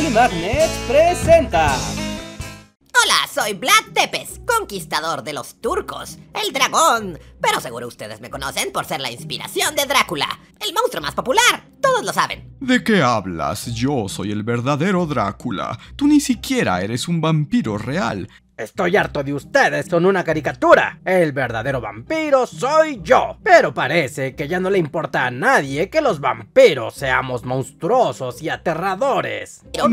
Ugly Magnet presenta. Hola, soy Vlad Tepes, conquistador de los turcos, el dragón. Pero seguro ustedes me conocen por ser la inspiración de Drácula, el monstruo más popular. Todos lo saben. ¿De qué hablas? Yo soy el verdadero Drácula. Tú ni siquiera eres un vampiro real. Estoy harto de ustedes, son una caricatura. El verdadero vampiro soy yo. Pero parece que ya no le importa a nadie que los vampiros seamos monstruosos y aterradores. No,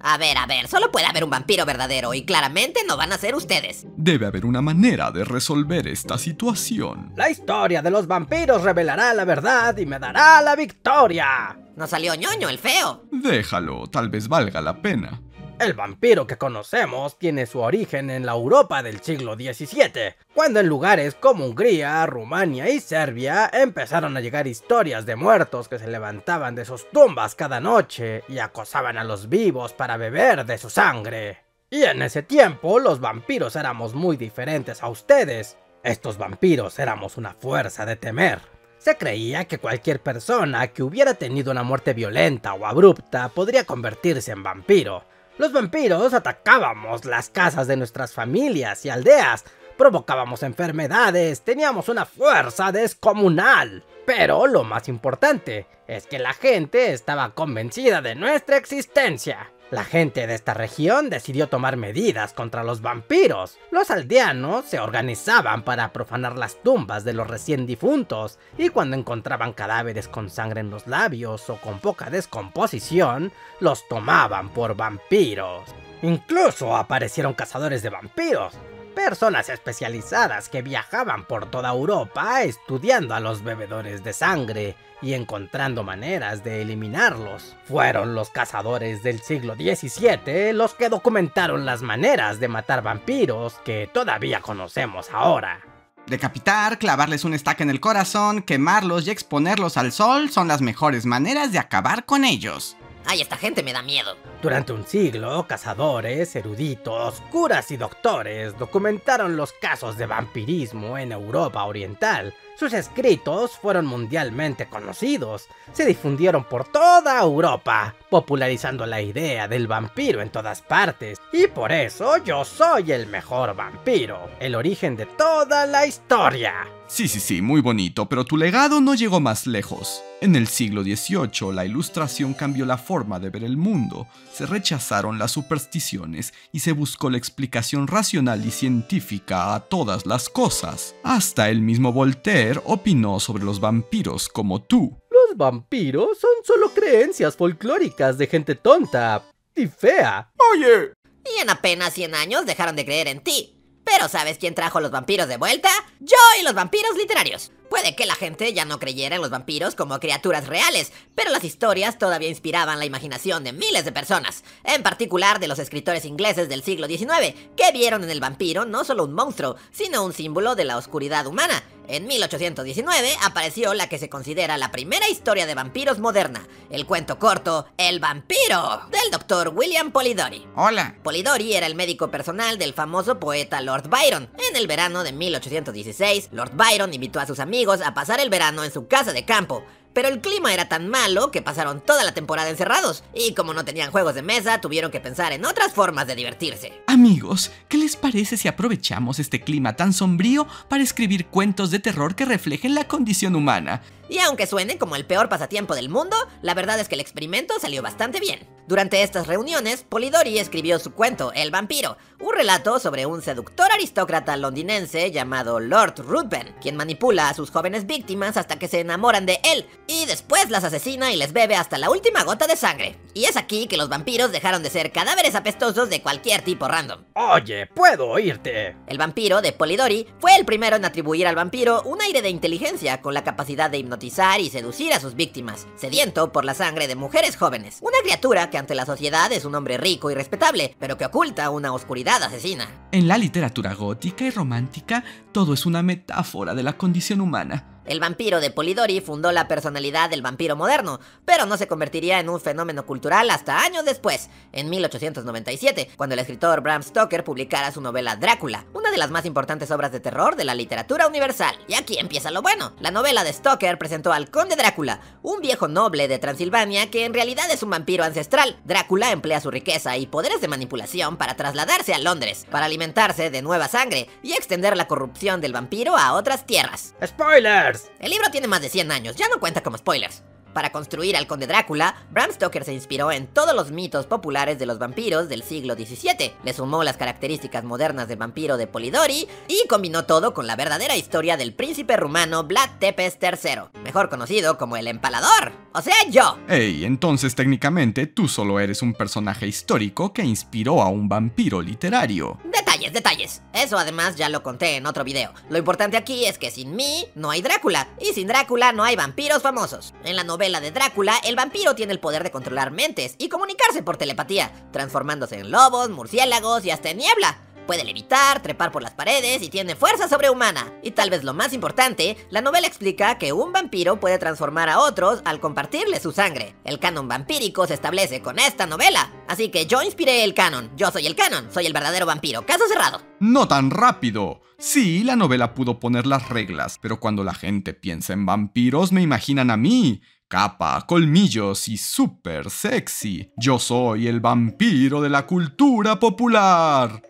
A ver, a ver, solo puede haber un vampiro verdadero y claramente no van a ser ustedes. Debe haber una manera de resolver esta situación. La historia de los vampiros revelará la verdad y me dará la victoria. No salió ñoño el feo. Déjalo, tal vez valga la pena. El vampiro que conocemos tiene su origen en la Europa del siglo XVII, cuando en lugares como Hungría, Rumania y Serbia empezaron a llegar historias de muertos que se levantaban de sus tumbas cada noche y acosaban a los vivos para beber de su sangre. Y en ese tiempo los vampiros éramos muy diferentes a ustedes. Estos vampiros éramos una fuerza de temer. Se creía que cualquier persona que hubiera tenido una muerte violenta o abrupta podría convertirse en vampiro. Los vampiros atacábamos las casas de nuestras familias y aldeas, provocábamos enfermedades, teníamos una fuerza descomunal. Pero lo más importante es que la gente estaba convencida de nuestra existencia. La gente de esta región decidió tomar medidas contra los vampiros. Los aldeanos se organizaban para profanar las tumbas de los recién difuntos y cuando encontraban cadáveres con sangre en los labios o con poca descomposición, los tomaban por vampiros. Incluso aparecieron cazadores de vampiros, personas especializadas que viajaban por toda Europa estudiando a los bebedores de sangre y encontrando maneras de eliminarlos. Fueron los cazadores del siglo XVII los que documentaron las maneras de matar vampiros que todavía conocemos ahora. Decapitar, clavarles un estaca en el corazón, quemarlos y exponerlos al sol son las mejores maneras de acabar con ellos. Ay, esta gente me da miedo. Durante un siglo, cazadores, eruditos, curas y doctores documentaron los casos de vampirismo en Europa Oriental. Sus escritos fueron mundialmente conocidos, se difundieron por toda Europa, popularizando la idea del vampiro en todas partes. Y por eso yo soy el mejor vampiro, el origen de toda la historia. Sí, sí, sí, muy bonito, pero tu legado no llegó más lejos. En el siglo XVIII, la ilustración cambió la forma de ver el mundo, se rechazaron las supersticiones y se buscó la explicación racional y científica a todas las cosas. Hasta el mismo Voltaire opinó sobre los vampiros como tú. Los vampiros son solo creencias folclóricas de gente tonta y fea. Oye, Y en apenas 100 años dejaron de creer en ti. Pero ¿sabes quién trajo los vampiros de vuelta? Yo y los vampiros literarios. Puede que la gente ya no creyera en los vampiros como criaturas reales, pero las historias todavía inspiraban la imaginación de miles de personas, en particular de los escritores ingleses del siglo XIX, que vieron en el vampiro no solo un monstruo, sino un símbolo de la oscuridad humana. En 1819 apareció la que se considera la primera historia de vampiros moderna, el cuento corto El vampiro, del doctor William Polidori. Hola. Polidori era el médico personal del famoso poeta Lord Byron. En el verano de 1816, Lord Byron invitó a sus amigos a pasar el verano en su casa de campo. Pero el clima era tan malo que pasaron toda la temporada encerrados, y como no tenían juegos de mesa, tuvieron que pensar en otras formas de divertirse. Amigos, ¿qué les parece si aprovechamos este clima tan sombrío para escribir cuentos de terror que reflejen la condición humana? Y aunque suene como el peor pasatiempo del mundo, la verdad es que el experimento salió bastante bien. Durante estas reuniones, Polidori escribió su cuento, El vampiro, un relato sobre un seductor aristócrata londinense llamado Lord Ruthven, quien manipula a sus jóvenes víctimas hasta que se enamoran de él, y después las asesina y les bebe hasta la última gota de sangre. Y es aquí que los vampiros dejaron de ser cadáveres apestosos de cualquier tipo random. Oye, puedo oírte. El vampiro de Polidori fue el primero en atribuir al vampiro un aire de inteligencia con la capacidad de hipnotizar y seducir a sus víctimas, sediento por la sangre de mujeres jóvenes. Una criatura que ante la sociedad es un hombre rico y respetable, pero que oculta una oscuridad asesina. En la literatura gótica y romántica, todo es una metáfora de la condición humana. El vampiro de Polidori fundó la personalidad del vampiro moderno, pero no se convertiría en un fenómeno cultural hasta años después, en 1897, cuando el escritor Bram Stoker publicara su novela Drácula, una de las más importantes obras de terror de la literatura universal. Y aquí empieza lo bueno. La novela de Stoker presentó al conde Drácula, un viejo noble de Transilvania que en realidad es un vampiro ancestral. Drácula emplea su riqueza y poderes de manipulación para trasladarse a Londres, para alimentarse de nueva sangre y extender la corrupción del vampiro a otras tierras. ¡Spoilers! El libro tiene más de 100 años, ya no cuenta como spoilers. Para construir al conde Drácula, Bram Stoker se inspiró en todos los mitos populares de los vampiros del siglo XVII, le sumó las características modernas del vampiro de Polidori y combinó todo con la verdadera historia del príncipe rumano Vlad Tepes III, mejor conocido como el Empalador, o sea yo. Ey, entonces técnicamente tú solo eres un personaje histórico que inspiró a un vampiro literario. Detalles, detalles. Eso además ya lo conté en otro video. Lo importante aquí es que sin mí no hay Drácula, y sin Drácula no hay vampiros famosos. En la novela de Drácula, el vampiro tiene el poder de controlar mentes y comunicarse por telepatía, transformándose en lobos, murciélagos y hasta en niebla. Puede levitar, trepar por las paredes y tiene fuerza sobrehumana. Y tal vez lo más importante, la novela explica que un vampiro puede transformar a otros al compartirle su sangre. El canon vampírico se establece con esta novela. Así que yo inspiré el canon. Yo soy el canon, soy el verdadero vampiro. Caso cerrado. No tan rápido. Sí, la novela pudo poner las reglas, pero cuando la gente piensa en vampiros me imaginan a mí. Capa, colmillos y súper sexy. Yo soy el vampiro de la cultura popular.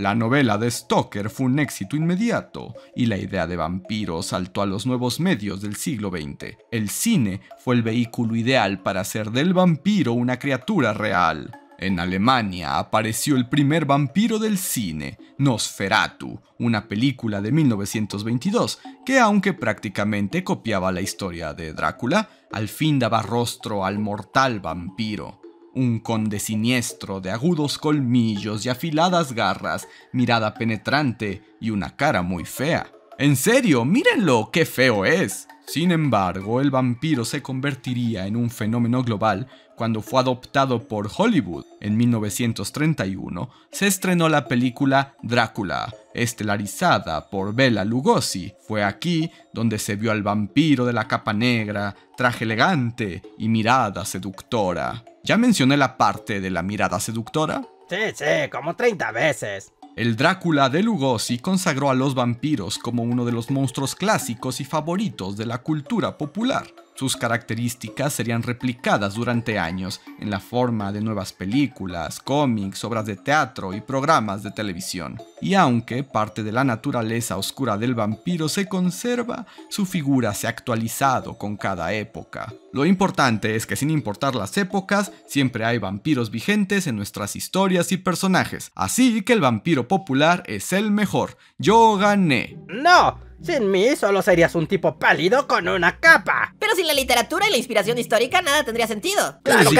La novela de Stoker fue un éxito inmediato y la idea de vampiros saltó a los nuevos medios del siglo XX. El cine fue el vehículo ideal para hacer del vampiro una criatura real. En Alemania apareció el primer vampiro del cine, Nosferatu, una película de 1922 que aunque prácticamente copiaba la historia de Drácula, al fin daba rostro al mortal vampiro. Un conde siniestro de agudos colmillos y afiladas garras, mirada penetrante y una cara muy fea. En serio, mírenlo, qué feo es. Sin embargo, el vampiro se convertiría en un fenómeno global cuando fue adoptado por Hollywood. En 1931 se estrenó la película Drácula, estelarizada por Bela Lugosi. Fue aquí donde se vio al vampiro de la capa negra, traje elegante y mirada seductora. ¿Ya mencioné la parte de la mirada seductora? Sí, sí, como 30 veces. El Drácula de Lugosi consagró a los vampiros como uno de los monstruos clásicos y favoritos de la cultura popular. Sus características serían replicadas durante años en la forma de nuevas películas, cómics, obras de teatro y programas de televisión. Y aunque parte de la naturaleza oscura del vampiro se conserva, su figura se ha actualizado con cada época. Lo importante es que sin importar las épocas, siempre hay vampiros vigentes en nuestras historias y personajes. Así que el vampiro popular es el mejor. Yo gané. ¡No! Sin mí solo serías un tipo pálido con una capa. Pero sin la literatura y la inspiración histórica nada tendría sentido. Claro.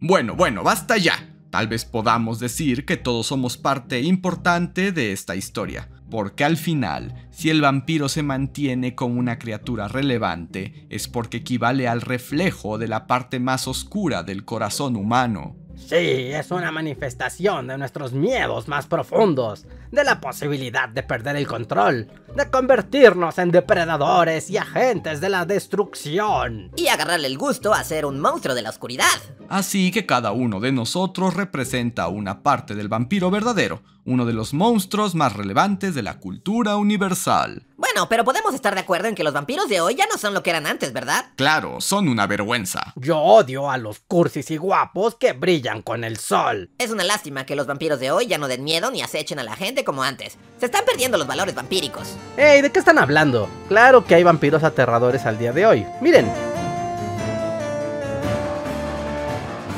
Bueno, bueno, basta ya. Tal vez podamos decir que todos somos parte importante de esta historia. Porque al final, si el vampiro se mantiene como una criatura relevante, es porque equivale al reflejo de la parte más oscura del corazón humano. Sí, es una manifestación de nuestros miedos más profundos, de la posibilidad de perder el control, de convertirnos en depredadores y agentes de la destrucción. Y agarrarle el gusto a ser un monstruo de la oscuridad. Así que cada uno de nosotros representa una parte del vampiro verdadero, uno de los monstruos más relevantes de la cultura universal. Bueno, pero podemos estar de acuerdo en que los vampiros de hoy ya no son lo que eran antes, ¿verdad? Claro, son una vergüenza. Yo odio a los cursis y guapos que brillan con el sol. Es una lástima que los vampiros de hoy ya no den miedo ni acechen a la gente como antes. Se están perdiendo los valores vampíricos. Ey, ¿de qué están hablando? Claro que hay vampiros aterradores al día de hoy. Miren,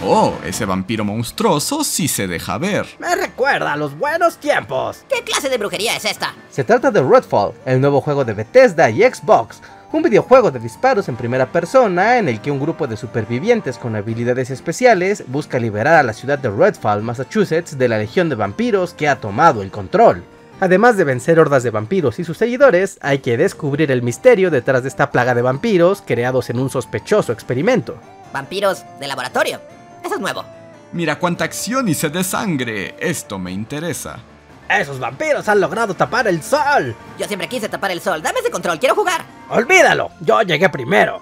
Oh, ese vampiro monstruoso sí se deja ver. me recuerda a los buenos tiempos. ¿Qué clase de brujería es esta? Se trata de Redfall, el nuevo juego de Bethesda y Xbox, un videojuego de disparos en primera persona en el que un grupo de supervivientes con habilidades especiales busca liberar a la ciudad de Redfall, Massachusetts, de la legión de vampiros que ha tomado el control. Además de vencer hordas de vampiros y sus seguidores, hay que descubrir el misterio detrás de esta plaga de vampiros creados en un sospechoso experimento. Vampiros de laboratorio. Eso es nuevo. Mira cuánta acción y sed de sangre. Esto me interesa. Esos vampiros han logrado tapar el sol. Yo siempre quise tapar el sol. Dame ese control, quiero jugar. Olvídalo, yo llegué primero.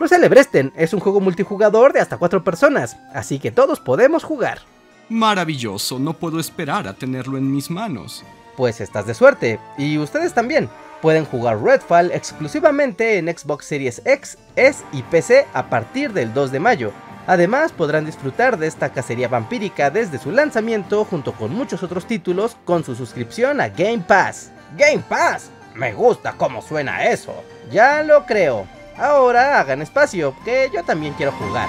No se Celebresten es un juego multijugador de hasta 4 personas, así que todos podemos jugar. Maravilloso, no puedo esperar a tenerlo en mis manos. Pues estás de suerte, y ustedes también. Pueden jugar Redfall exclusivamente en Xbox Series X, S y PC a partir del 2 de mayo. Además podrán disfrutar de esta cacería vampírica desde su lanzamiento junto con muchos otros títulos con su suscripción a Game Pass. ¡Game Pass! Me gusta cómo suena eso. Ya lo creo. Ahora hagan espacio, que yo también quiero jugar.